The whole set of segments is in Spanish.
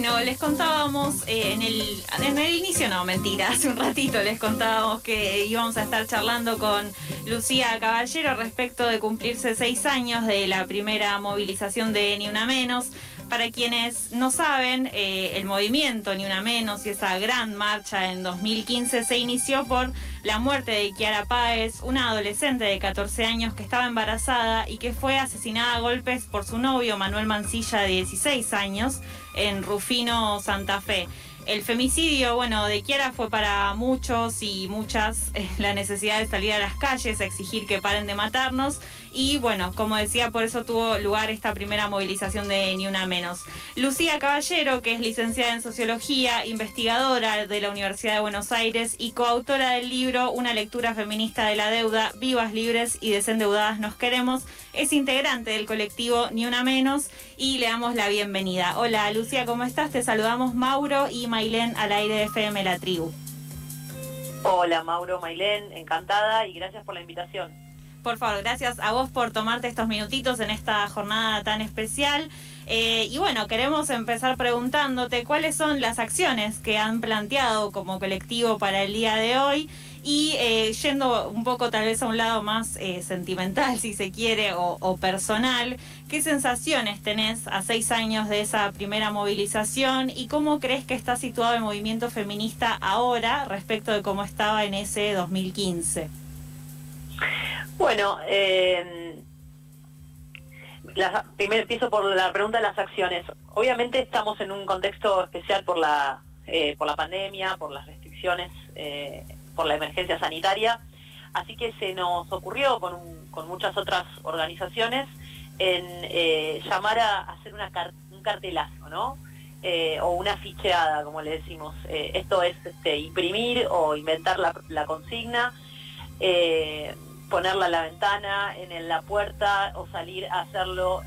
Bueno, les contábamos eh, en, el, en el inicio, no, mentira, hace un ratito les contábamos que íbamos a estar charlando con Lucía Caballero respecto de cumplirse seis años de la primera movilización de Ni Una Menos. Para quienes no saben, eh, el movimiento Ni Una Menos y esa gran marcha en 2015 se inició por la muerte de Kiara Páez, una adolescente de 14 años que estaba embarazada y que fue asesinada a golpes por su novio Manuel Mancilla de 16 años en Rufino, Santa Fe. El femicidio, bueno, de Kiara fue para muchos y muchas eh, la necesidad de salir a las calles a exigir que paren de matarnos. Y bueno, como decía, por eso tuvo lugar esta primera movilización de Ni Una Menos. Lucía Caballero, que es licenciada en Sociología, investigadora de la Universidad de Buenos Aires y coautora del libro Una lectura feminista de la deuda, vivas, libres y desendeudadas nos queremos, es integrante del colectivo Ni Una Menos y le damos la bienvenida. Hola Lucía, ¿cómo estás? Te saludamos Mauro y Mailén al aire de FM La Tribu. Hola Mauro, Mailén, encantada y gracias por la invitación. Por favor, gracias a vos por tomarte estos minutitos en esta jornada tan especial. Eh, y bueno, queremos empezar preguntándote cuáles son las acciones que han planteado como colectivo para el día de hoy y eh, yendo un poco tal vez a un lado más eh, sentimental, si se quiere, o, personal, ¿qué sensaciones tenés a seis años de esa primera movilización y cómo crees que está situado el movimiento feminista ahora respecto de cómo estaba en ese 2015? Bueno, eh, primero empiezo por la pregunta de las acciones. Obviamente estamos en un contexto especial por la, por la pandemia, por las restricciones por la emergencia sanitaria. Así que se nos ocurrió con, muchas otras organizaciones en eh, llamar a, hacer un cartelazo, ¿no? Eh, o una ficheada, como le decimos. Eh, esto es este, imprimir o inventar la, consigna, ponerla a la ventana, en la puerta o salir a hacerlo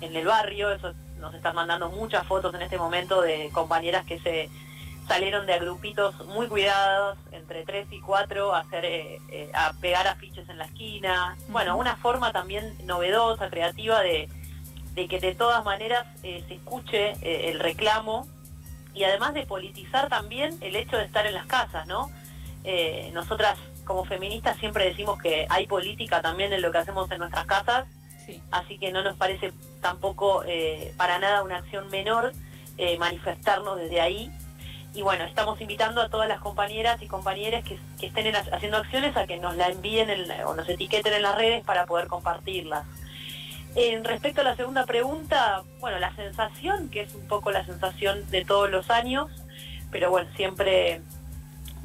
en el barrio. Eso nos están mandando muchas fotos en este momento de compañeras que se salieron de grupitos muy cuidados, entre tres y cuatro, a, hacer, eh, eh, a pegar afiches en la esquina. Bueno, una forma también novedosa, creativa de, que de todas maneras eh, se escuche el reclamo y además de politizar también el hecho de estar en las casas, ¿no? nosotras como feministas siempre decimos que hay política también en lo que hacemos en nuestras casas, así que no nos parece tampoco para nada una acción menor manifestarnos desde ahí y bueno, estamos invitando a todas las compañeras y compañeras que, estén haciendo acciones a que nos la envíen o nos etiqueten en las redes para poder compartirlas. En respecto a la segunda pregunta, bueno, la sensación, que es un poco la sensación de todos los años, pero bueno, siempre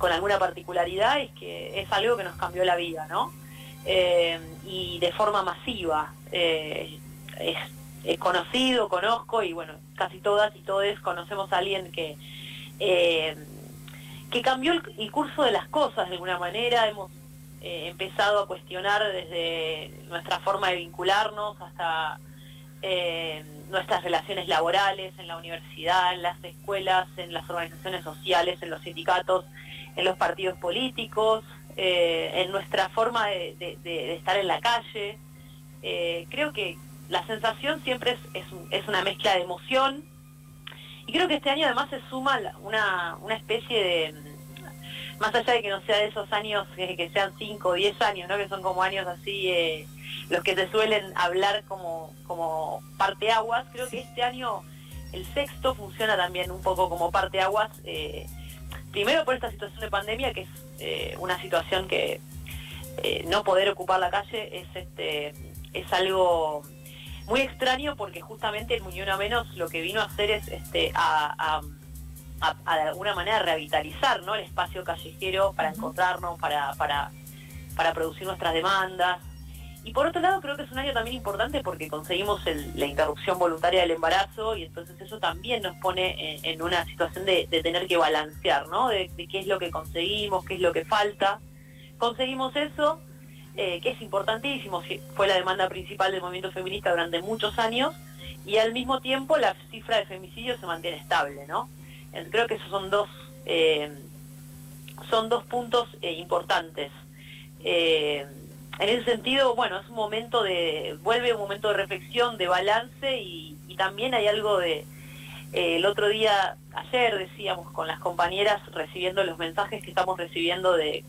con alguna particularidad, es que es algo que nos cambió la vida, ¿no? Eh, y de forma masiva. Eh, es, conocido, conozco y bueno, casi todas y todos conocemos a alguien que eh, que cambió el, curso de las cosas de alguna manera. Hemos empezado a cuestionar desde nuestra forma de vincularnos hasta nuestras relaciones laborales en la universidad, en las escuelas, en las organizaciones sociales, en los sindicatos, en los partidos políticos, en nuestra forma de, estar en la calle. creo que la sensación siempre es una mezcla de emoción, y creo que este año además se suma una, especie de, más allá de que no sea de esos años que, sean 5 o 10 años, ¿no? que son como años así, eh, los que se suelen hablar como, como parteaguas, creo que este año el sexto funciona también un poco como parteaguas, eh, primero por esta situación de pandemia, que es eh, una situación que eh, no poder ocupar la calle es, este, es algo muy extraño porque justamente el Muñón a Menos lo que vino a hacer es este, a, de alguna manera revitalizar ¿no? el espacio callejero para encontrarnos, para, para, para producir nuestras demandas. Y por otro lado creo que es un año también importante porque conseguimos la interrupción voluntaria del embarazo y entonces eso también nos pone en, una situación de, tener que balancear, ¿no? De, qué es lo que conseguimos, qué es lo que falta. Conseguimos eso, eh, que es importantísimo, fue la demanda principal del movimiento feminista durante muchos años y al mismo tiempo la cifra de femicidios se mantiene estable, ¿no? Creo que esos son dos, eh, son dos puntos eh, importantes. En ese sentido, bueno, es un momento de, vuelve un momento de reflexión, de balance y, también hay algo de, el otro día, ayer decíamos con las compañeras recibiendo los mensajes que estamos recibiendo de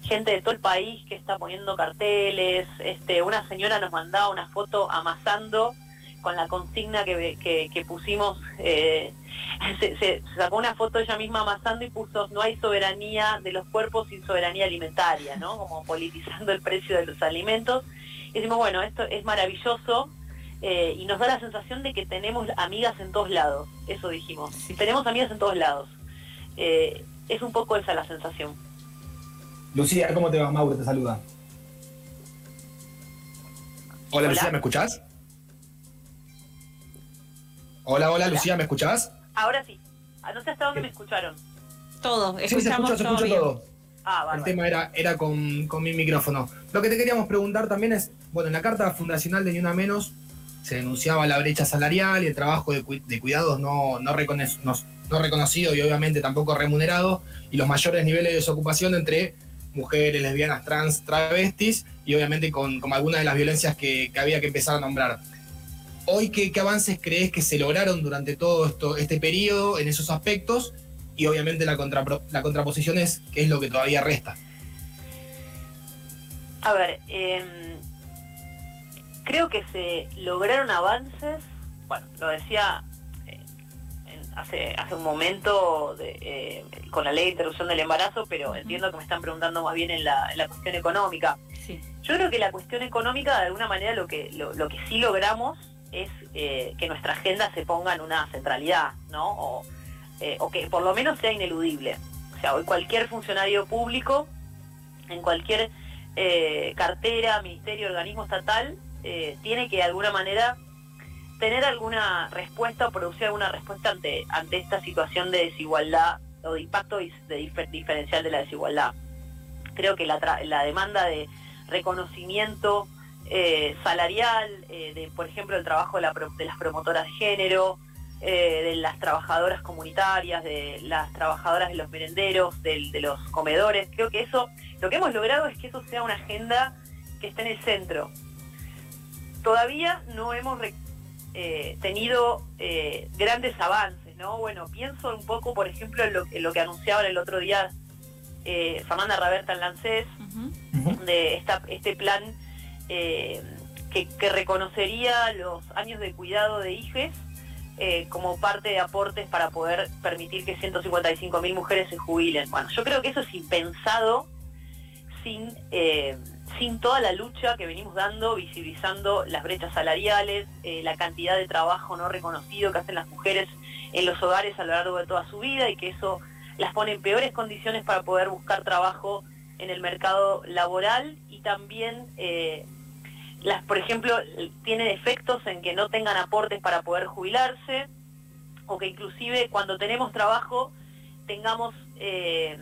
gente de todo el país que está poniendo carteles, este, una señora nos mandaba una foto amasando con la consigna que, pusimos, eh, se, sacó una foto ella misma amasando y puso no hay soberanía de los cuerpos sin soberanía alimentaria, ¿no? Como politizando el precio de los alimentos. Y decimos, bueno, esto es maravilloso eh, y nos da la sensación de que tenemos amigas en todos lados, eso dijimos. Tenemos amigas en todos lados. Eh, es un poco esa la sensación. Lucía, ¿cómo te va? Mauro te saluda. Hola, Lucía, ¿me escuchás? Hola, hola, Lucía, ¿me escuchás? Ahora sí. Ah, no sé hasta dónde me escucharon. Todo, escuchamos sí, se escucha, se escucha todo. Ah, vale, El tema era, era con, mi micrófono. Lo que te queríamos preguntar también es, bueno, en la carta fundacional de Ni Una Menos se denunciaba la brecha salarial y el trabajo de, cuidados no, no, reconocido y obviamente tampoco remunerado y los mayores niveles de desocupación entre mujeres, lesbianas, trans, travestis y obviamente con, algunas de las violencias que había que empezar a nombrar hoy qué, avances crees que se lograron durante todo esto, este periodo en esos aspectos y obviamente la, la contraposición es qué es lo que todavía resta. A ver, em, creo que se lograron avances, bueno, lo decía eh, hace, hace un momento eh, con la ley de interrupción del embarazo, pero entiendo que me están preguntando más bien en la, cuestión económica. Yo creo que la cuestión económica, de alguna manera, lo que, lo que sí logramos es eh, que nuestra agenda se ponga en una centralidad, ¿no? Eh, o, que por lo menos sea ineludible. O sea, hoy cualquier funcionario público, en cualquier eh, cartera, ministerio, organismo estatal, tiene que de alguna manera tener alguna respuesta o producir alguna respuesta ante, ante esta situación de desigualdad o de impacto de diferencial de la desigualdad. Creo que la, la demanda de reconocimiento eh, salarial, eh, de, por ejemplo, el trabajo de, las promotoras de género, eh, de las trabajadoras comunitarias, de las trabajadoras de los merenderos, de, los comedores. Creo que eso, lo que hemos logrado es que eso sea una agenda que esté en el centro. Todavía no hemos tenido grandes avances, ¿no? Bueno, pienso un poco, por ejemplo, en lo, que anunciaba el otro día Fernanda Raberta en Lancés, de este plan eh, que, reconocería los años de cuidado de hijos eh, como parte de aportes para poder permitir que 155 mil mujeres se jubilen. Bueno, yo creo que eso es impensado sin, eh, sin toda la lucha que venimos dando, visibilizando las brechas salariales, la cantidad de trabajo no reconocido que hacen las mujeres en los hogares a lo largo de toda su vida y que eso las pone en peores condiciones para poder buscar trabajo en el mercado laboral y también las, por ejemplo, tienen efectos en que no tengan aportes para poder jubilarse o que inclusive cuando tenemos trabajo tengamos eh,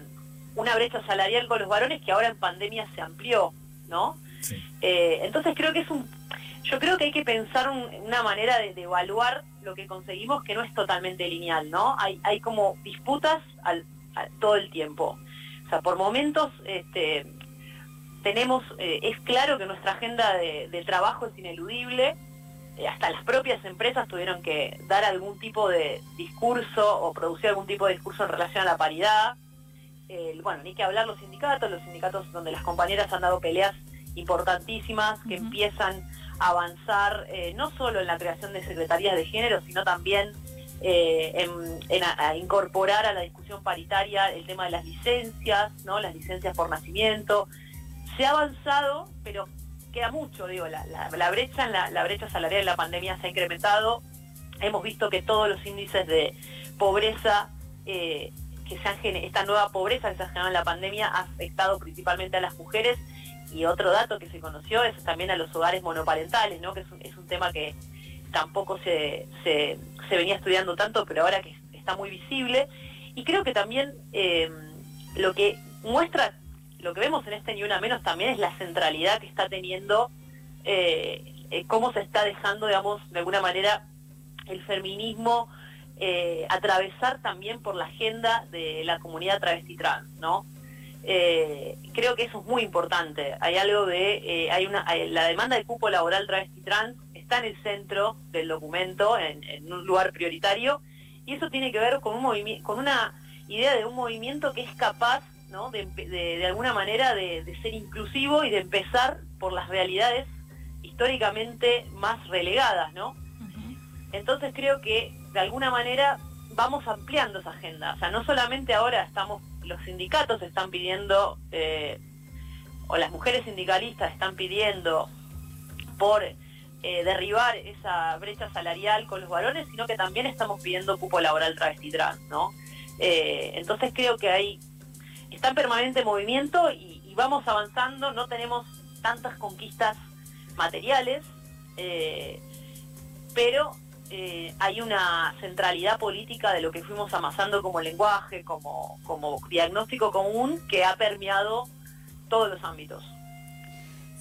una brecha salarial con los varones que ahora en pandemia se amplió, ¿no? Eh, entonces creo que es un, yo creo que hay que pensar una manera de, evaluar lo que conseguimos que no es totalmente lineal, ¿no? Hay, hay como disputas al, todo el tiempo. O sea, por momentos este, tenemos, eh, es claro que nuestra agenda de, trabajo es ineludible, eh, hasta las propias empresas tuvieron que dar algún tipo de discurso o producir algún tipo de discurso en relación a la paridad. bueno, ni que hablar los sindicatos, los sindicatos donde las compañeras han dado peleas importantísimas que empiezan a avanzar eh, no solo en la creación de secretarías de género, sino también en, a, incorporar a la discusión paritaria el tema de las licencias, ¿no? las licencias por nacimiento, se ha avanzado, pero queda mucho, digo, la, brecha en la, brecha salarial en la pandemia se ha incrementado. Hemos visto que todos los índices de pobreza eh, que se han esta nueva pobreza que se ha generado en la pandemia ha afectado principalmente a las mujeres y otro dato que se conoció es también a los hogares monoparentales, ¿no? que es un, tema que tampoco se, se, venía estudiando tanto, pero ahora que está muy visible. Y creo que también eh, lo que muestra, lo que vemos en este Ni Una Menos también es la centralidad que está teniendo, eh, eh, cómo se está dejando, digamos, de alguna manera el feminismo atravesar también por la agenda de la comunidad travesti trans, ¿no? Eh, creo que eso es muy importante. Hay algo de, eh, hay una, la demanda de cupo laboral travesti trans está en el centro del documento, en, un lugar prioritario, y eso tiene que ver con un con una idea de un movimiento que es capaz, ¿no? de, de, alguna manera, de, ser inclusivo y de empezar por las realidades históricamente más relegadas, ¿no? Entonces creo que de alguna manera vamos ampliando esa agenda. O sea, no solamente ahora estamos los sindicatos están pidiendo, eh, o las mujeres sindicalistas están pidiendo por eh, derribar esa brecha salarial con los varones, sino que también estamos pidiendo cupo laboral travesti trans, ¿no? Eh, entonces creo que ahí está en permanente movimiento y, vamos avanzando, no tenemos tantas conquistas materiales, pero eh, hay una centralidad política de lo que fuimos amasando como lenguaje, como, como diagnóstico común, que ha permeado todos los ámbitos.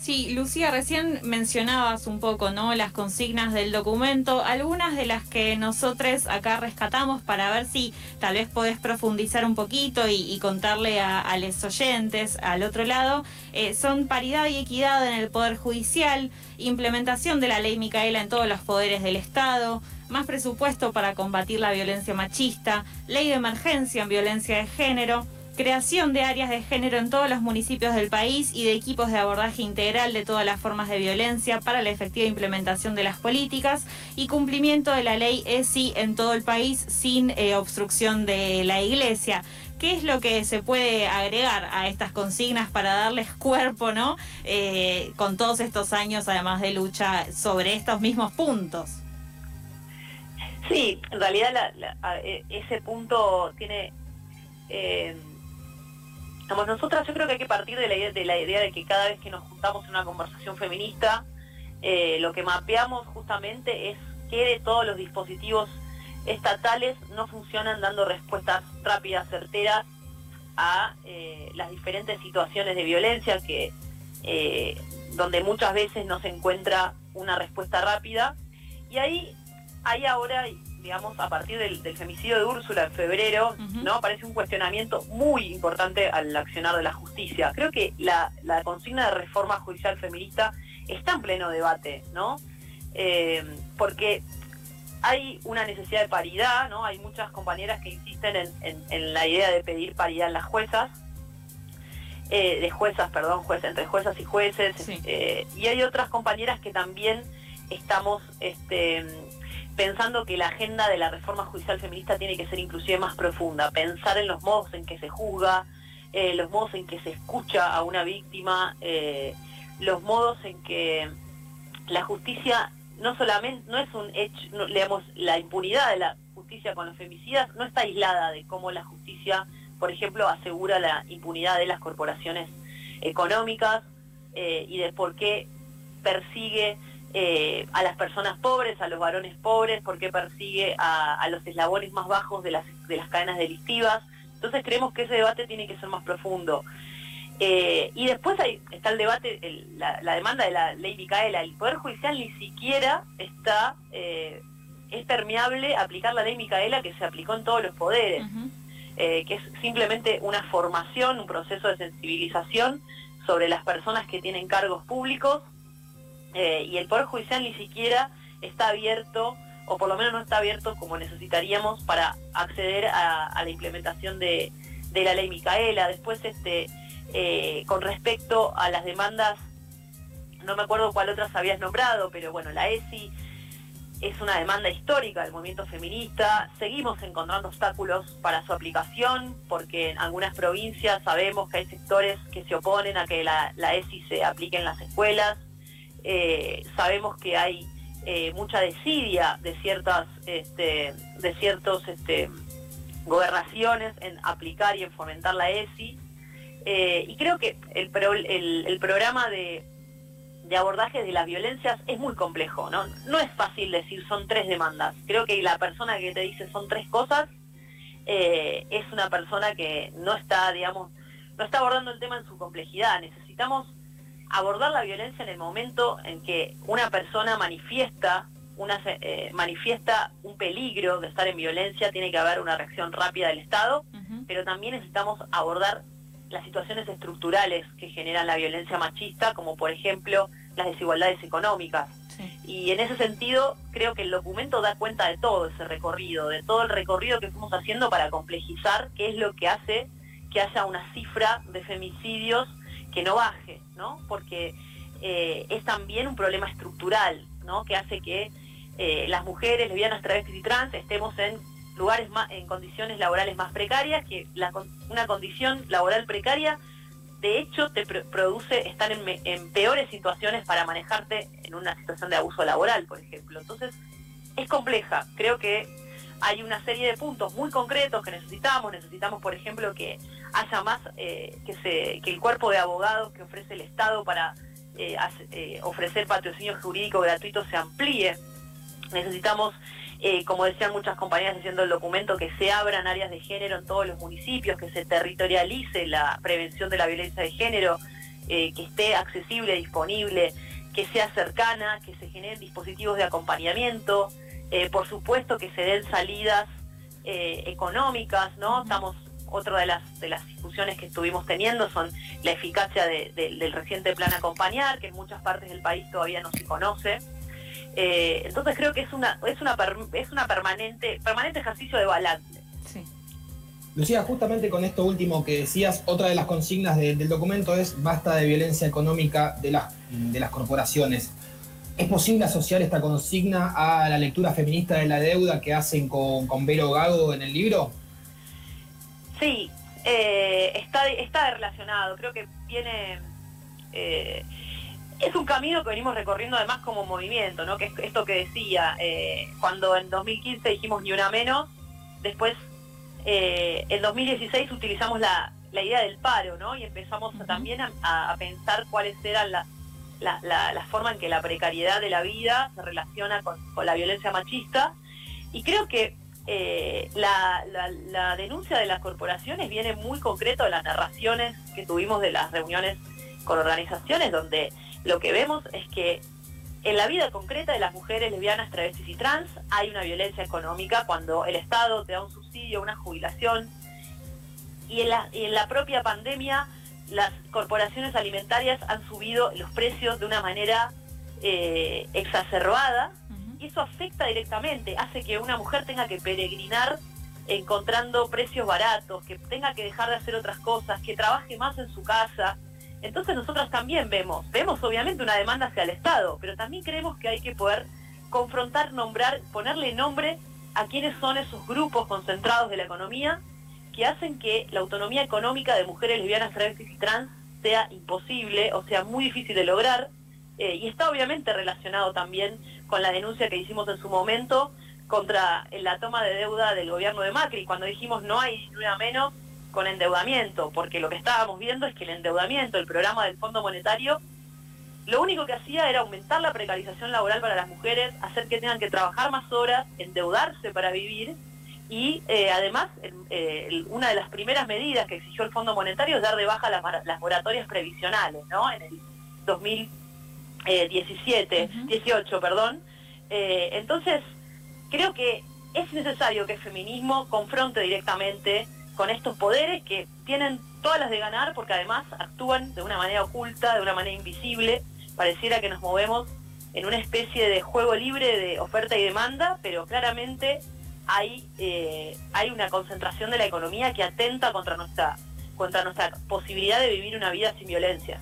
Sí, Lucía, recién mencionabas un poco, ¿no? Las consignas del documento, algunas de las que nosotros acá rescatamos para ver si tal vez podés profundizar un poquito y, contarle a, los oyentes al otro lado, eh, son paridad y equidad en el Poder Judicial, implementación de la ley Micaela en todos los poderes del Estado, más presupuesto para combatir la violencia machista, ley de emergencia en violencia de género, creación de áreas de género en todos los municipios del país y de equipos de abordaje integral de todas las formas de violencia para la efectiva implementación de las políticas y cumplimiento de la ley ESI en todo el país sin eh, obstrucción de la iglesia. ¿Qué es lo que se puede agregar a estas consignas para darles cuerpo, ¿no? Eh, con todos estos años, además de lucha sobre estos mismos puntos. Sí, en realidad e, ese punto tiene eh, nosotras yo creo que hay que partir de la, idea, de la idea de que cada vez que nos juntamos en una conversación feminista, eh, lo que mapeamos justamente es que de todos los dispositivos estatales no funcionan dando respuestas rápidas, certeras a eh, las diferentes situaciones de violencia que eh, donde muchas veces no se encuentra una respuesta rápida. Y ahí hay ahora digamos, a partir del, femicidio de Úrsula en febrero, ¿no? Aparece un cuestionamiento muy importante al accionar de la justicia. Creo que la, consigna de reforma judicial feminista está en pleno debate, ¿no? Eh, porque hay una necesidad de paridad, ¿no? Hay muchas compañeras que insisten en, la idea de pedir paridad en las juezas, eh, de juezas, perdón, jueces, entre juezas y jueces, eh, y hay otras compañeras que también estamos este, pensando que la agenda de la reforma judicial feminista tiene que ser inclusive más profunda, pensar en los modos en que se juzga, eh, los modos en que se escucha a una víctima, eh, los modos en que la justicia no solamente, no es un hecho, digamos, la impunidad de la justicia con los femicidas no está aislada de cómo la justicia, por ejemplo, asegura la impunidad de las corporaciones económicas eh, y de por qué persigue eh, a las personas pobres, a los varones pobres, porque persigue a, los eslabones más bajos de las, de las cadenas delictivas. Entonces creemos que ese debate tiene que ser más profundo. Eh, y después hay, está el debate, la, demanda de la ley Micaela. El Poder Judicial ni siquiera está, eh, es permeable aplicar la ley Micaela que se aplicó en todos los poderes, que es simplemente una formación, un proceso de sensibilización sobre las personas que tienen cargos públicos eh, y el Poder Judicial ni siquiera está abierto, o por lo menos no está abierto como necesitaríamos para acceder a, la implementación de, la ley Micaela. Después, este, eh, con respecto a las demandas, no me acuerdo cuál otras habías nombrado, pero bueno, la ESI es una demanda histórica del movimiento feminista. Seguimos encontrando obstáculos para su aplicación, porque en algunas provincias sabemos que hay sectores que se oponen a que la ESI se aplique en las escuelas. Eh, sabemos que hay eh, mucha desidia de ciertas este, de ciertos este, gobernaciones en aplicar y en fomentar la ESI Eh, y creo que el, programa de, abordaje de las violencias es muy complejo, ¿no? No es fácil decir son tres demandas. Creo que la persona que te dice son tres cosas es una persona que no está, digamos, no está abordando el tema en su complejidad. Necesitamos abordar la violencia en el momento en que una persona manifiesta una, eh, manifiesta un peligro de estar en violencia, tiene que haber una reacción rápida del Estado, pero también necesitamos abordar las situaciones estructurales que generan la violencia machista, como por ejemplo las desigualdades económicas. Y en ese sentido, creo que el documento da cuenta de todo ese recorrido, de todo el recorrido que fuimos haciendo para complejizar qué es lo que hace que haya una cifra de femicidios que no baje, ¿no? Porque eh, es también un problema estructural, ¿no? Que hace que eh, las mujeres, lesbianas, travestis y trans estemos en lugares más, en condiciones laborales más precarias, que una condición laboral precaria de hecho te produce estar en, peores situaciones para manejarte en una situación de abuso laboral, por ejemplo. Entonces, es compleja. Creo que hay una serie de puntos muy concretos que necesitamos. Necesitamos, por ejemplo, que haya más, eh, que, se, que el cuerpo de abogados que ofrece el Estado para eh, ofrecer patrocinio jurídico gratuito se amplíe Necesitamos, eh, como decían muchas compañías diciendo el documento, que se abran áreas de género en todos los municipios, que se territorialice la prevención de la violencia de género, eh, que esté accesible, disponible, que sea cercana, que se generen dispositivos de acompañamiento, eh, por supuesto que se den salidas económicas, ¿no? Estamos otra de las, de las discusiones que estuvimos teniendo son la eficacia del reciente plan Acompañar, que en muchas partes del país todavía no se conoce. Eh, entonces creo que es una, es una, es una permanente, permanente ejercicio de balance. Lucía, justamente con esto último que decías, otra de las consignas del documento es basta de violencia económica de las, de las corporaciones. ¿Es posible asociar esta consigna a la lectura feminista de la deuda que hacen con, con Vero Gago en el libro? Sí, eh, está, está relacionado. Creo que viene... Eh, es un camino que venimos recorriendo además como movimiento, ¿no? Que es esto que decía, eh, cuando en 2015 dijimos ni una menos, después eh, en 2016 utilizamos la, idea del paro, ¿no? Y empezamos también a, pensar cuáles eran las la, forma en que la precariedad de la vida se relaciona con, la violencia machista. Y creo que eh, la, denuncia de las corporaciones viene muy concreto de las narraciones que tuvimos de las reuniones con organizaciones donde lo que vemos es que en la vida concreta de las mujeres lesbianas, travestis y trans hay una violencia económica cuando el Estado te da un subsidio, una jubilación, y en la, en la propia pandemia las corporaciones alimentarias han subido los precios de una manera eh, exacerbada, y eso afecta directamente, hace que una mujer tenga que peregrinar encontrando precios baratos, que tenga que dejar de hacer otras cosas, que trabaje más en su casa, entonces nosotros también vemos, vemos obviamente una demanda hacia el Estado, pero también creemos que hay que poder confrontar, nombrar, ponerle nombre a quiénes son esos grupos concentrados de la economía que hacen que la autonomía económica de mujeres lesbianas, travestis y trans sea imposible o sea muy difícil de lograr. Eh, y está obviamente relacionado también con la denuncia que hicimos en su momento contra la toma de deuda del gobierno de Macri, cuando dijimos no hay una menos con endeudamiento, porque lo que estábamos viendo es que el endeudamiento, el programa del Fondo Monetario, lo único que hacía era aumentar la precarización laboral para las mujeres, hacer que tengan que trabajar más horas, endeudarse para vivir y eh, además eh, una de las primeras medidas que exigió el Fondo Monetario es dar de baja las, moratorias previsionales, ¿no? En el 2017, 18, perdón. Eh, entonces, creo que es necesario que el feminismo confronte directamente con estos poderes que tienen todas las de ganar porque además actúan de una manera oculta, de una manera invisible. Pareciera que nos movemos en una especie de juego libre de oferta y demanda, pero claramente hay, eh, hay una concentración de la economía que atenta contra nuestra, contra nuestra posibilidad de vivir una vida sin violencia.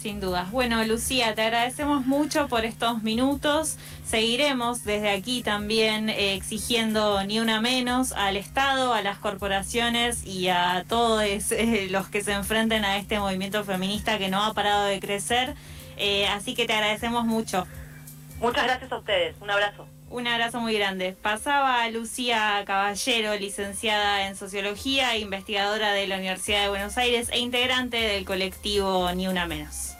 Sin dudas. Bueno, Lucía, te agradecemos mucho por estos minutos. Seguiremos desde aquí también eh, exigiendo ni una menos al Estado, a las corporaciones y a todos eh, los que se enfrenten a este movimiento feminista que no ha parado de crecer. Eh, así que te agradecemos mucho. Muchas gracias a ustedes. Un abrazo. Un abrazo muy grande. Pasaba Lucía Caballero, licenciada en Sociología, investigadora de la Universidad de Buenos Aires e integrante del colectivo Ni Una Menos.